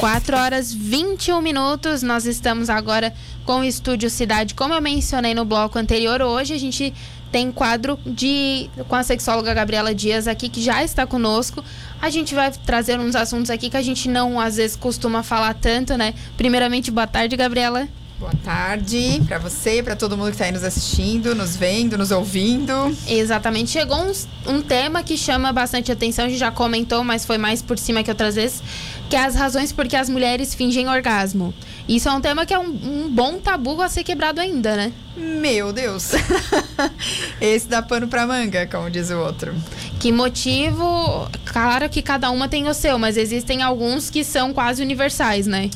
4 horas 21 minutos. Nós estamos agora com o Estúdio Cidade. Como eu mencionei no bloco anterior, hoje a gente tem quadro de com a sexóloga Gabriela Dias aqui que já está conosco. A gente vai trazer uns assuntos aqui que a gente não às vezes costuma falar tanto, né? Primeiramente, boa tarde, Gabriela. Boa tarde para você, para todo mundo que está aí nos assistindo, nos vendo, nos ouvindo. Exatamente. Chegou um, um, tema que chama bastante atenção, a gente já comentou, mas foi mais por cima que outras vezes, que é as razões por que as mulheres fingem orgasmo. Isso é um tema que é um, um bom tabu a ser quebrado ainda, né? Meu Deus. Esse dá pano pra manga, como diz o outro. Que motivo? Claro que cada uma tem o seu, mas existem alguns que são quase universais, né?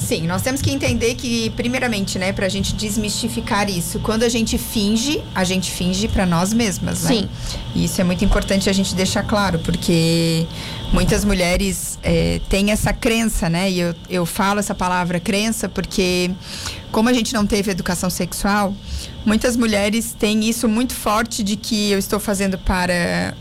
Sim, nós temos que entender que, primeiramente, né, pra gente desmistificar isso, quando a gente finge, a gente finge para nós mesmas, né? Sim. E isso é muito importante a gente deixar claro, porque muitas mulheres é, têm essa crença, né? E eu, eu falo essa palavra crença porque, como a gente não teve educação sexual, muitas mulheres têm isso muito forte de que eu estou fazendo para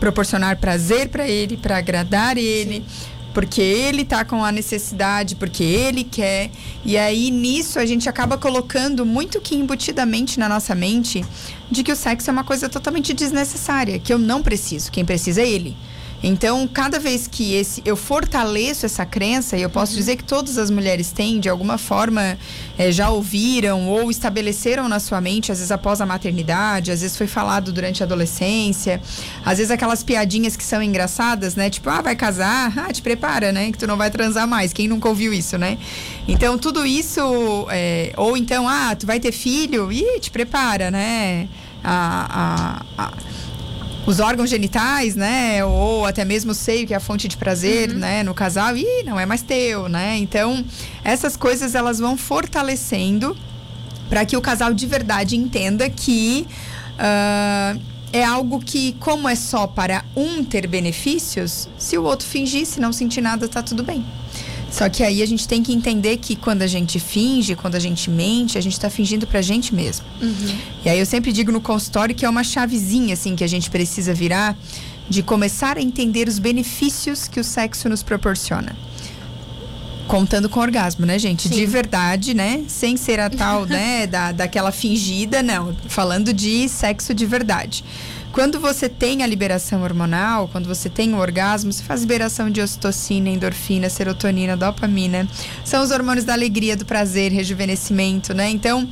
proporcionar prazer para ele, para agradar ele. Sim porque ele tá com a necessidade, porque ele quer. E aí nisso a gente acaba colocando muito que embutidamente na nossa mente de que o sexo é uma coisa totalmente desnecessária, que eu não preciso, quem precisa é ele. Então, cada vez que esse, eu fortaleço essa crença, e eu posso uhum. dizer que todas as mulheres têm, de alguma forma, é, já ouviram ou estabeleceram na sua mente, às vezes após a maternidade, às vezes foi falado durante a adolescência, às vezes aquelas piadinhas que são engraçadas, né? Tipo, ah, vai casar, ah, te prepara, né? Que tu não vai transar mais. Quem nunca ouviu isso, né? Então, tudo isso, é, ou então, ah, tu vai ter filho, ih, te prepara, né? a, a, a os órgãos genitais, né? Ou até mesmo o seio, que é a fonte de prazer, uhum. né? No casal, e não é mais teu, né? Então, essas coisas elas vão fortalecendo para que o casal de verdade entenda que uh, é algo que, como é só para um ter benefícios, se o outro fingir, se não sentir nada, tá tudo bem. Só que aí a gente tem que entender que quando a gente finge, quando a gente mente, a gente está fingindo pra gente mesmo. Uhum. E aí eu sempre digo no consultório que é uma chavezinha, assim, que a gente precisa virar de começar a entender os benefícios que o sexo nos proporciona. Contando com orgasmo, né, gente? Sim. De verdade, né? Sem ser a tal, né, da, daquela fingida, não. Falando de sexo de verdade. Quando você tem a liberação hormonal, quando você tem o orgasmo, você faz liberação de ocitocina, endorfina, serotonina, dopamina. São os hormônios da alegria, do prazer, rejuvenescimento, né? Então,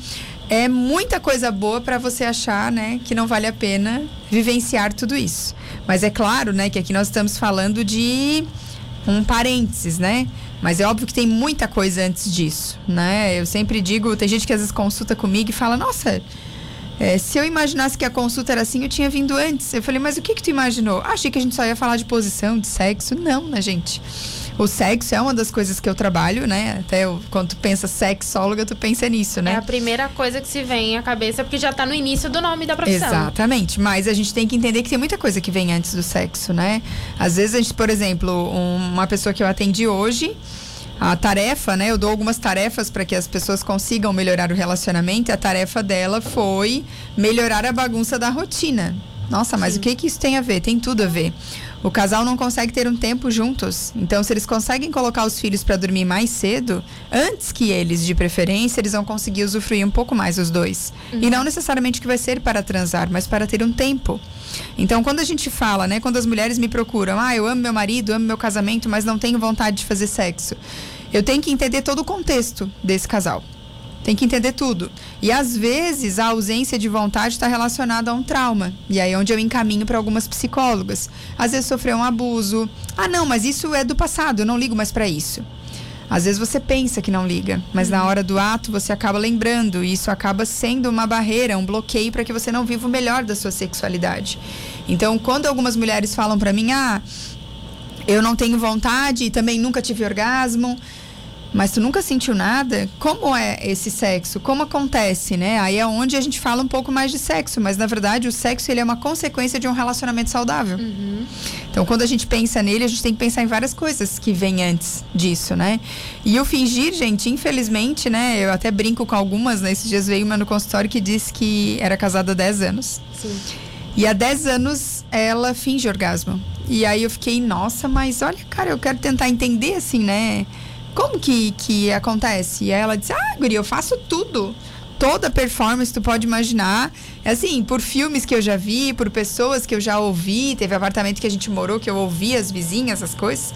é muita coisa boa para você achar, né, que não vale a pena vivenciar tudo isso. Mas é claro, né, que aqui nós estamos falando de um parênteses, né? Mas é óbvio que tem muita coisa antes disso, né? Eu sempre digo, tem gente que às vezes consulta comigo e fala: "Nossa, é, se eu imaginasse que a consulta era assim, eu tinha vindo antes. Eu falei, mas o que que tu imaginou? Ah, achei que a gente só ia falar de posição, de sexo. Não, né, gente? O sexo é uma das coisas que eu trabalho, né? Até eu, quando tu pensa sexóloga, tu pensa nisso, né? É a primeira coisa que se vem à cabeça, porque já tá no início do nome da profissão. Exatamente. Mas a gente tem que entender que tem muita coisa que vem antes do sexo, né? Às vezes a gente, por exemplo, uma pessoa que eu atendi hoje a tarefa, né? Eu dou algumas tarefas para que as pessoas consigam melhorar o relacionamento. E a tarefa dela foi melhorar a bagunça da rotina. Nossa, mas Sim. o que, que isso tem a ver? Tem tudo a ver. O casal não consegue ter um tempo juntos. Então, se eles conseguem colocar os filhos para dormir mais cedo, antes que eles, de preferência, eles vão conseguir usufruir um pouco mais os dois. Uhum. E não necessariamente que vai ser para transar, mas para ter um tempo. Então, quando a gente fala, né, quando as mulheres me procuram, ah, eu amo meu marido, amo meu casamento, mas não tenho vontade de fazer sexo. Eu tenho que entender todo o contexto desse casal. Tem que entender tudo. E às vezes a ausência de vontade está relacionada a um trauma. E aí é onde eu encaminho para algumas psicólogas. Às vezes sofreu um abuso. Ah, não, mas isso é do passado, eu não ligo mais para isso. Às vezes você pensa que não liga, mas uhum. na hora do ato você acaba lembrando e isso acaba sendo uma barreira, um bloqueio para que você não viva o melhor da sua sexualidade. Então, quando algumas mulheres falam para mim: "Ah, eu não tenho vontade e também nunca tive orgasmo", mas tu nunca sentiu nada? Como é esse sexo? Como acontece, né? Aí é onde a gente fala um pouco mais de sexo, mas na verdade o sexo ele é uma consequência de um relacionamento saudável. Uhum. Então quando a gente pensa nele, a gente tem que pensar em várias coisas que vêm antes disso, né? E o fingir, gente, infelizmente, né? Eu até brinco com algumas, né? Esses dias veio uma no consultório que disse que era casada há 10 anos. Sim. E há 10 anos ela finge orgasmo. E aí eu fiquei, nossa, mas olha, cara, eu quero tentar entender assim, né? Como que, que acontece? E ela disse, ah, Guri, eu faço tudo toda performance tu pode imaginar. Assim, por filmes que eu já vi, por pessoas que eu já ouvi, teve apartamento que a gente morou que eu ouvi as vizinhas, as coisas.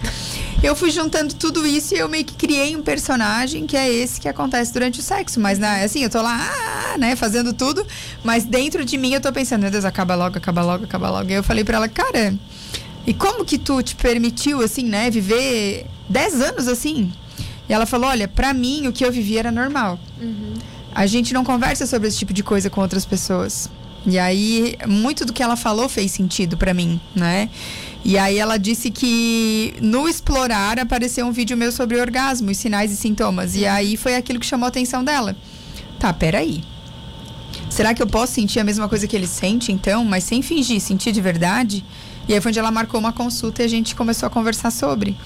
Eu fui juntando tudo isso e eu meio que criei um personagem que é esse que acontece durante o sexo. Mas, né, assim, eu tô lá, ah, né, fazendo tudo, mas dentro de mim eu tô pensando, meu Deus, acaba logo, acaba logo, acaba logo. E eu falei para ela, cara, e como que tu te permitiu, assim, né, viver 10 anos assim? E ela falou, olha, para mim o que eu vivi era normal. Uhum a gente não conversa sobre esse tipo de coisa com outras pessoas. E aí, muito do que ela falou fez sentido para mim, né? E aí ela disse que no explorar apareceu um vídeo meu sobre orgasmo, sinais e sintomas. E aí foi aquilo que chamou a atenção dela. Tá, peraí. Será que eu posso sentir a mesma coisa que ele sente, então, mas sem fingir, sentir de verdade? E aí foi onde ela marcou uma consulta e a gente começou a conversar sobre.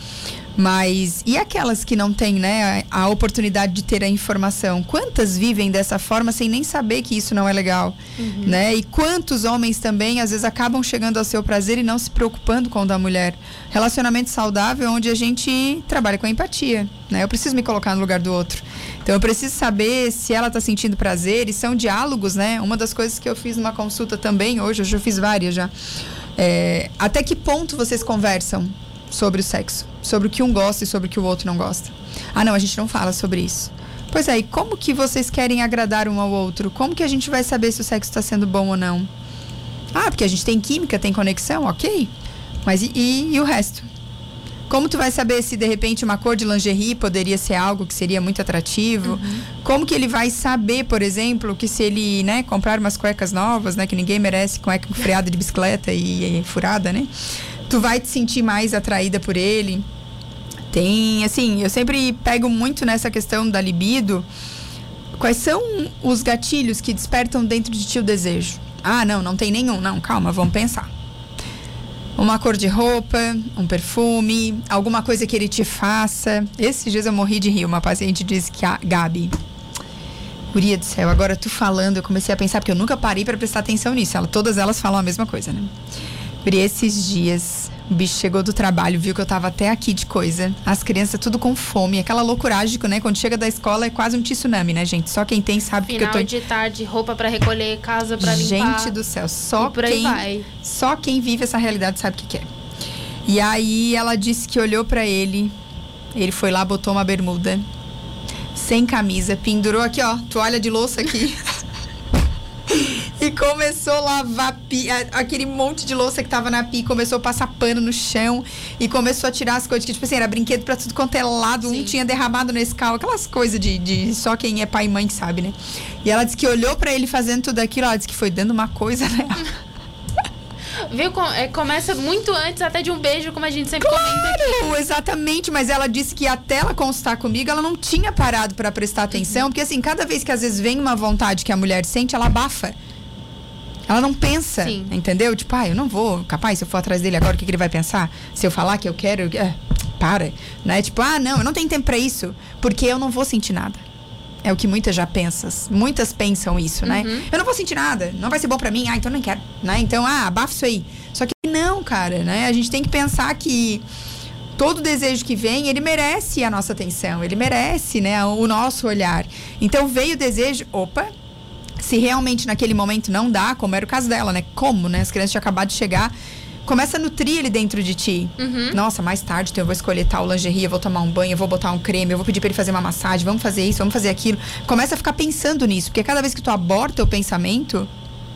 Mas e aquelas que não têm, né, a, a, oportunidade de ter a informação? Quantas vivem dessa forma sem nem saber que isso não é legal, uhum. né? E quantos homens também às vezes acabam chegando ao seu prazer e não se preocupando com o da mulher? Relacionamento saudável onde a gente trabalha com empatia, né? Eu preciso me colocar no lugar do outro. Então eu preciso saber se ela está sentindo prazer e são diálogos, né? Uma das coisas que eu fiz numa consulta também hoje, eu já fiz várias já. É, até que ponto vocês conversam sobre o sexo? Sobre o que um gosta e sobre o que o outro não gosta? Ah, não, a gente não fala sobre isso. Pois é, e como que vocês querem agradar um ao outro? Como que a gente vai saber se o sexo está sendo bom ou não? Ah, porque a gente tem química, tem conexão, ok. Mas e, e, e o resto? Como tu vai saber se de repente uma cor de lingerie poderia ser algo que seria muito atrativo? Uhum. Como que ele vai saber, por exemplo, que se ele, né, comprar umas cuecas novas, né, que ninguém merece cueca freada de bicicleta e, e furada, né? Tu vai te sentir mais atraída por ele? Tem, assim, eu sempre pego muito nessa questão da libido. Quais são os gatilhos que despertam dentro de ti o desejo? Ah, não, não tem nenhum. Não, calma, vamos pensar uma cor de roupa, um perfume, alguma coisa que ele te faça. Esses dias eu morri de rir. Uma paciente disse que a Gabi, Guria do céu, agora tu falando, eu comecei a pensar, porque eu nunca parei para prestar atenção nisso. Ela, todas elas falam a mesma coisa, né? Guria, esses dias o bicho chegou do trabalho, viu que eu tava até aqui de coisa. As crianças tudo com fome. Aquela loucuragem, né? Quando chega da escola é quase um tsunami, né, gente? Só quem tem sabe Final que eu tô... de tarde, roupa para recolher, casa para limpar. Gente do céu, só quem... Vai. Só quem vive essa realidade sabe o que, que é. E aí ela disse que olhou para ele, ele foi lá, botou uma bermuda, sem camisa, pendurou aqui, ó, toalha de louça aqui. e começou a lavar pia, aquele monte de louça que tava na pia, começou a passar pano no chão e começou a tirar as coisas que, tipo assim, era brinquedo pra tudo quanto é lado, Sim. um tinha derramado nesse carro, aquelas coisas de, de só quem é pai e mãe que sabe, né? E ela disse que olhou para ele fazendo tudo aquilo, ela disse que foi dando uma coisa nela. Viu? É, começa muito antes até de um beijo, como a gente sempre claro, comenta aqui. exatamente. Mas ela disse que até ela constar comigo, ela não tinha parado para prestar atenção. Uhum. Porque assim, cada vez que às vezes vem uma vontade que a mulher sente, ela abafa. Ela não pensa, Sim. entendeu? Tipo, ah, eu não vou, capaz, se eu for atrás dele agora, o que, que ele vai pensar? Se eu falar que eu quero, é, para, né? Tipo, ah, não, eu não tenho tempo para isso, porque eu não vou sentir nada. É o que muitas já pensam. Muitas pensam isso, né? Uhum. Eu não vou sentir nada, não vai ser bom para mim, ah, então eu não quero, né? Então, ah, abafa isso aí. Só que não, cara, né? A gente tem que pensar que todo desejo que vem, ele merece a nossa atenção, ele merece, né, o nosso olhar. Então veio o desejo, opa, se realmente naquele momento não dá, como era o caso dela, né? Como, né? As crianças tinham acabado de chegar. Começa a nutrir ele dentro de ti. Uhum. Nossa, mais tarde então eu vou escolher tal lingerie, eu vou tomar um banho, eu vou botar um creme, eu vou pedir para ele fazer uma massagem, vamos fazer isso, vamos fazer aquilo. Começa a ficar pensando nisso, porque cada vez que tu aborta o pensamento,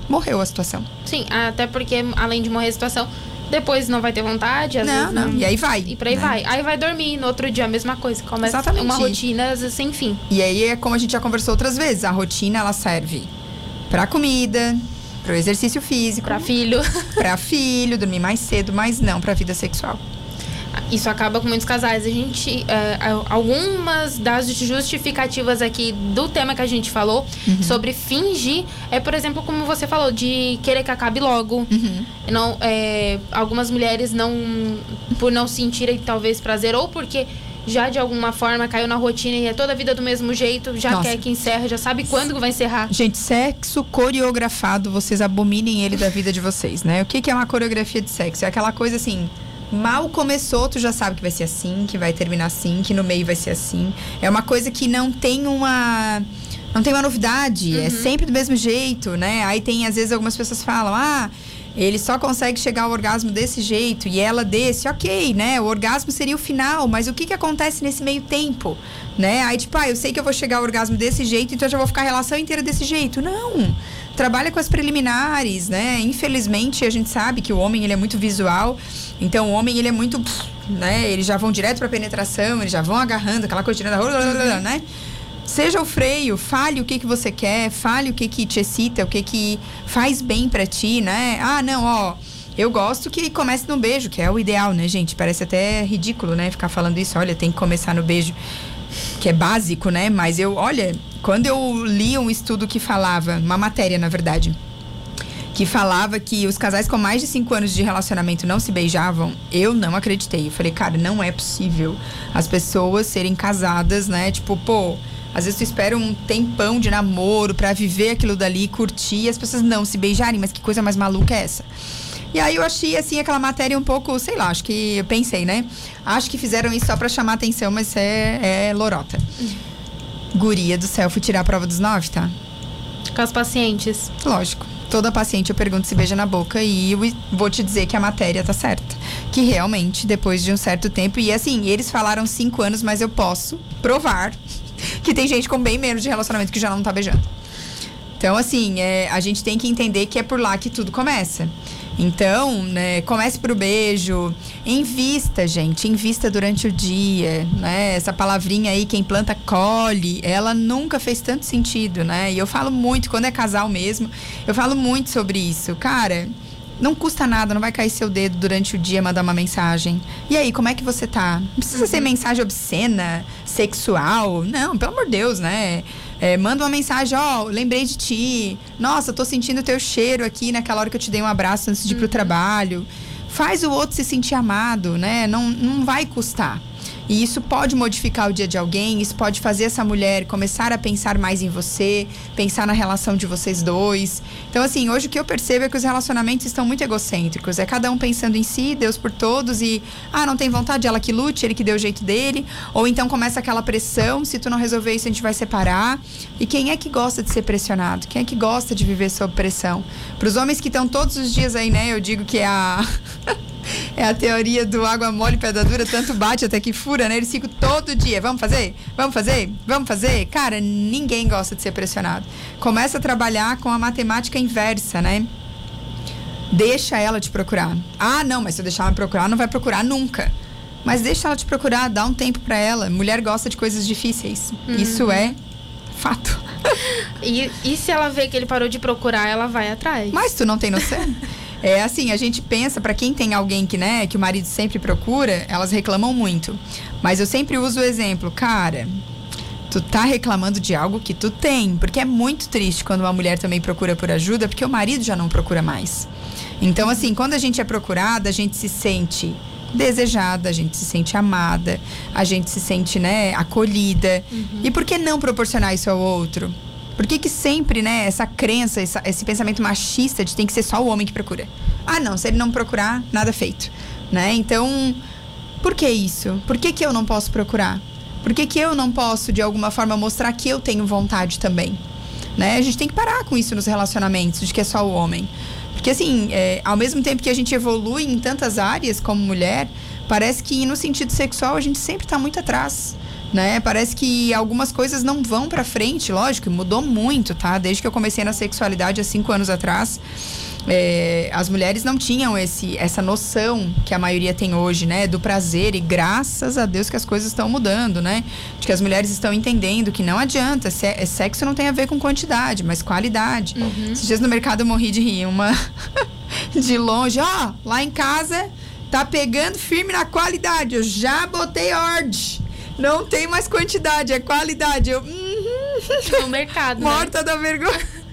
morreu a situação. Sim, até porque além de morrer a situação, depois não vai ter vontade, às não, vezes não. não. E aí vai. E por aí né? vai. Aí vai dormir, no outro dia a mesma coisa. Começa Exatamente. uma rotina sem fim. E aí é como a gente já conversou outras vezes, a rotina ela serve para comida, para o exercício físico, para filho, para filho, dormir mais cedo, mas não para a vida sexual. Isso acaba com muitos casais. A gente, é, algumas das justificativas aqui do tema que a gente falou uhum. sobre fingir é, por exemplo, como você falou, de querer que acabe logo. Uhum. Não, é, algumas mulheres não, por não sentirem talvez prazer ou porque já de alguma forma caiu na rotina e é toda a vida do mesmo jeito, já Nossa. quer que encerra, já sabe quando vai encerrar. Gente, sexo coreografado, vocês abominem ele da vida de vocês, né? O que, que é uma coreografia de sexo? É aquela coisa assim, Mal começou, tu já sabe que vai ser assim, que vai terminar assim, que no meio vai ser assim. É uma coisa que não tem uma não tem uma novidade, é uhum. é sempre do mesmo jeito, né? Aí tem às vezes algumas pessoas falam: "Ah, ele só consegue chegar ao orgasmo desse jeito e ela desse, ok, né? O orgasmo seria o final, mas o que, que acontece nesse meio tempo? Né? Aí, tipo, ah, eu sei que eu vou chegar ao orgasmo desse jeito, então eu já vou ficar a relação inteira desse jeito. Não! Trabalha com as preliminares, né? Infelizmente, a gente sabe que o homem ele é muito visual, então o homem ele é muito. Né? Eles já vão direto pra penetração, eles já vão agarrando aquela cortina da. Né? Seja o freio, fale o que, que você quer, fale o que, que te excita, o que, que faz bem para ti, né? Ah, não, ó. Eu gosto que comece no beijo, que é o ideal, né, gente? Parece até ridículo, né? Ficar falando isso. Olha, tem que começar no beijo, que é básico, né? Mas eu, olha, quando eu li um estudo que falava, uma matéria, na verdade, que falava que os casais com mais de cinco anos de relacionamento não se beijavam, eu não acreditei. Eu falei, cara, não é possível as pessoas serem casadas, né? Tipo, pô às vezes tu espera um tempão de namoro para viver aquilo dali, curtir, e as pessoas não se beijarem, mas que coisa mais maluca é essa? E aí eu achei, assim, aquela matéria um pouco, sei lá, acho que eu pensei, né? Acho que fizeram isso só pra chamar atenção, mas é, é lorota. Guria do céu, fui tirar a prova dos nove, tá? Com as pacientes. Lógico. Toda paciente eu pergunto se beija na boca e eu vou te dizer que a matéria tá certa. Que realmente, depois de um certo tempo, e assim, eles falaram cinco anos, mas eu posso provar que tem gente com bem menos de relacionamento que já não tá beijando. Então, assim, é, a gente tem que entender que é por lá que tudo começa. Então, né, comece pro beijo, invista, gente, invista durante o dia, né? Essa palavrinha aí, quem planta colhe, ela nunca fez tanto sentido, né? E eu falo muito, quando é casal mesmo, eu falo muito sobre isso. Cara, não custa nada, não vai cair seu dedo durante o dia mandar uma mensagem. E aí, como é que você tá? Não precisa uhum. ser mensagem obscena, sexual. Não, pelo amor de Deus, né? É, manda uma mensagem, ó, oh, lembrei de ti. Nossa, tô sentindo o teu cheiro aqui naquela hora que eu te dei um abraço antes de ir pro uhum. trabalho. Faz o outro se sentir amado, né? Não, não vai custar. E isso pode modificar o dia de alguém, isso pode fazer essa mulher começar a pensar mais em você, pensar na relação de vocês dois. Então, assim, hoje o que eu percebo é que os relacionamentos estão muito egocêntricos. É cada um pensando em si, Deus por todos, e ah, não tem vontade, ela que lute, ele que deu o jeito dele. Ou então começa aquela pressão, se tu não resolver isso, a gente vai separar. E quem é que gosta de ser pressionado? Quem é que gosta de viver sob pressão? Para os homens que estão todos os dias aí, né? Eu digo que é a. É a teoria do água mole, pedra dura, tanto bate até que fura, né? Eles ficam todo dia, vamos fazer? Vamos fazer? Vamos fazer? Cara, ninguém gosta de ser pressionado. Começa a trabalhar com a matemática inversa, né? Deixa ela te procurar. Ah, não, mas se eu deixar ela procurar, não vai procurar nunca. Mas deixa ela te procurar, dá um tempo para ela. Mulher gosta de coisas difíceis. Uhum. Isso é fato. E, e se ela vê que ele parou de procurar, ela vai atrás. Mas tu não tem noção? É assim, a gente pensa, para quem tem alguém que, né, que o marido sempre procura, elas reclamam muito. Mas eu sempre uso o exemplo, cara, tu tá reclamando de algo que tu tem, porque é muito triste quando uma mulher também procura por ajuda, porque o marido já não procura mais. Então, assim, quando a gente é procurada, a gente se sente desejada, a gente se sente amada, a gente se sente, né, acolhida. Uhum. E por que não proporcionar isso ao outro? Por que, que sempre, né, essa crença, essa, esse pensamento machista de tem que ser só o homem que procura? Ah, não, se ele não procurar, nada feito. Né? Então, por que isso? Por que, que eu não posso procurar? Por que, que eu não posso, de alguma forma, mostrar que eu tenho vontade também? Né? A gente tem que parar com isso nos relacionamentos, de que é só o homem. Porque, assim, é, ao mesmo tempo que a gente evolui em tantas áreas como mulher, parece que no sentido sexual a gente sempre está muito atrás né? Parece que algumas coisas não vão para frente, lógico, mudou muito, tá? Desde que eu comecei na sexualidade há cinco anos atrás, é, as mulheres não tinham esse, essa noção que a maioria tem hoje, né? Do prazer e graças a Deus que as coisas estão mudando, né? De que as mulheres estão entendendo que não adianta, sexo não tem a ver com quantidade, mas qualidade. Uhum. Esses dias no mercado eu morri de rir, uma de longe, ó, lá em casa tá pegando firme na qualidade, eu já botei ordem não tem mais quantidade, é qualidade. Eu. Uhum. No mercado. Né? Morta né? da vergonha.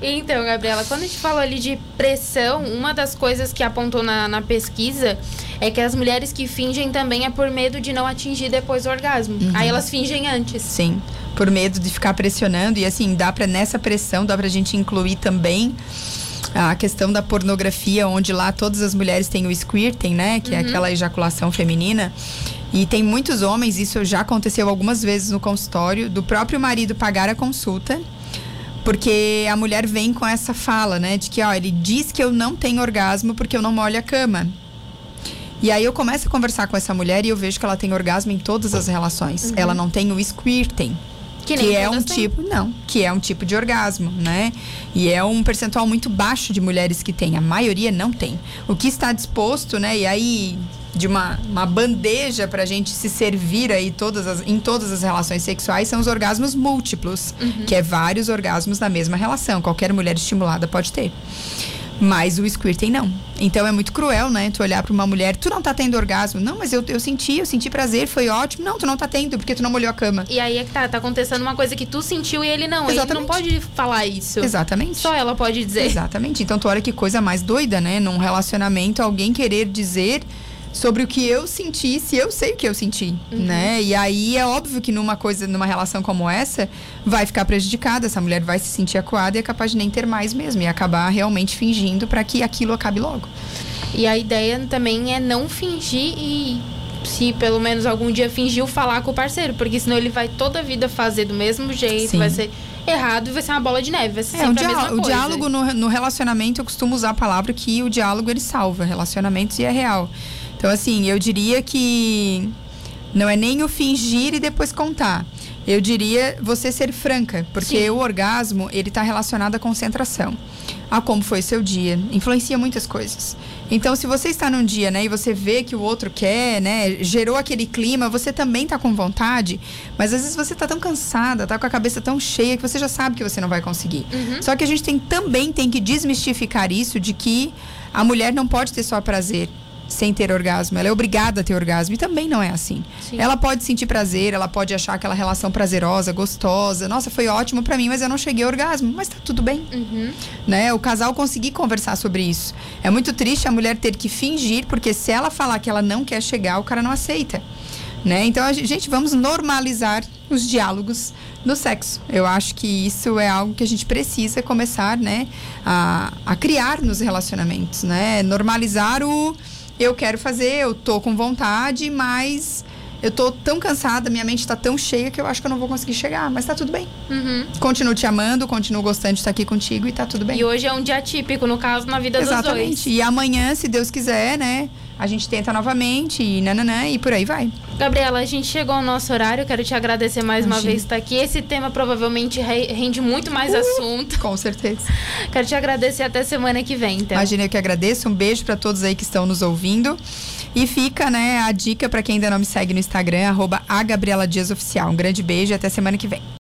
Então, Gabriela, quando a gente falou ali de pressão, uma das coisas que apontou na, na pesquisa é que as mulheres que fingem também é por medo de não atingir depois o orgasmo. Uhum. Aí elas fingem antes. Sim, por medo de ficar pressionando. E assim, dá pra, nessa pressão, dá pra gente incluir também a questão da pornografia, onde lá todas as mulheres têm o squirting, né? Que é Uhum. aquela ejaculação feminina. E tem muitos homens, isso já aconteceu algumas vezes no consultório, do próprio marido pagar a consulta. Porque a mulher vem com essa fala, né? De que, ó, ele diz que eu não tenho orgasmo porque eu não molho a cama. E aí eu começo a conversar com essa mulher e eu vejo que ela tem orgasmo em todas as relações. Ela não tem o squirting. Uhum. Que nem é um têm. tipo, não, que é um tipo de orgasmo, né? E é um percentual muito baixo de mulheres que tem, a maioria não tem. O que está disposto, né? E aí de uma, uma bandeja pra gente se servir aí todas as, em todas as relações sexuais são os orgasmos múltiplos, que é vários orgasmos na mesma relação. Qualquer mulher estimulada pode ter. Mas o squirting não. Então é muito cruel, né? Tu olhar pra uma mulher, tu não tá tendo orgasmo. Não, mas eu, eu senti, eu senti prazer, foi ótimo. Não, tu não tá tendo, porque tu não molhou a cama. E aí é que tá, tá acontecendo uma coisa que tu sentiu e ele não. Ele não Exatamente. pode falar isso. Exatamente. Só ela pode dizer. Exatamente. Então, tu olha que coisa mais doida, né? Num relacionamento, alguém querer dizer sobre o que eu senti, se eu sei o que eu senti, né? E aí é óbvio que numa coisa, numa relação como essa, vai ficar prejudicada, essa mulher vai se sentir acuada e é capaz de nem ter mais mesmo e acabar realmente fingindo para que aquilo acabe logo. E a ideia também é não fingir e se pelo menos algum dia fingiu falar com o parceiro, porque senão ele vai toda a vida fazer do mesmo jeito, Sim. vai ser errado e vai ser uma bola de neve, vai ser É, mesma o diálogo no, no relacionamento, eu costumo usar a palavra que o diálogo ele salva relacionamentos e é real. Então, assim, eu diria que não é nem o fingir e depois contar. Eu diria você ser franca, porque Sim. o orgasmo, ele está relacionado à concentração. A como foi seu dia, influencia muitas coisas. Então, se você está num dia, né, e você vê que o outro quer, né, gerou aquele clima, você também tá com vontade, mas às vezes você tá tão cansada, tá com a cabeça tão cheia que você já sabe que você não vai conseguir. Só que a gente tem, também tem que desmistificar isso de que a mulher não pode ter só prazer sem ter orgasmo. Ela é obrigada a ter orgasmo. E também não é assim. Sim. Ela pode sentir prazer, ela pode achar aquela relação prazerosa, gostosa. Nossa, foi ótimo pra mim, mas eu não cheguei ao orgasmo. Mas tá tudo bem. Uhum. Né? O casal conseguir conversar sobre isso. É muito triste a mulher ter que fingir, porque se ela falar que ela não quer chegar, o cara não aceita. Né? Então, a gente, gente, vamos normalizar os diálogos no sexo. Eu acho que isso é algo que a gente precisa começar, né, a, a criar nos relacionamentos, né? Normalizar o eu quero fazer, eu tô com vontade, mas eu tô tão cansada, minha mente tá tão cheia que eu acho que eu não vou conseguir chegar, mas tá tudo bem. Uhum. Continuo te amando, continuo gostando de estar aqui contigo e tá tudo bem. E hoje é um dia típico, no caso, na vida dos Exatamente. dois. E amanhã, se Deus quiser, né, a gente tenta novamente e nananã e por aí vai. Gabriela, a gente chegou ao nosso horário. Quero te agradecer mais uma Imagina. vez por estar aqui. Esse tema provavelmente re- rende muito mais Uh! assunto. Com certeza. Quero te agradecer até semana que vem, então. Imagina, eu que agradeço. Um beijo para todos aí que estão nos ouvindo. E fica, né, a dica para quem ainda não me segue no Instagram, arroba a Gabriela Dias Oficial. Um grande beijo e até semana que vem.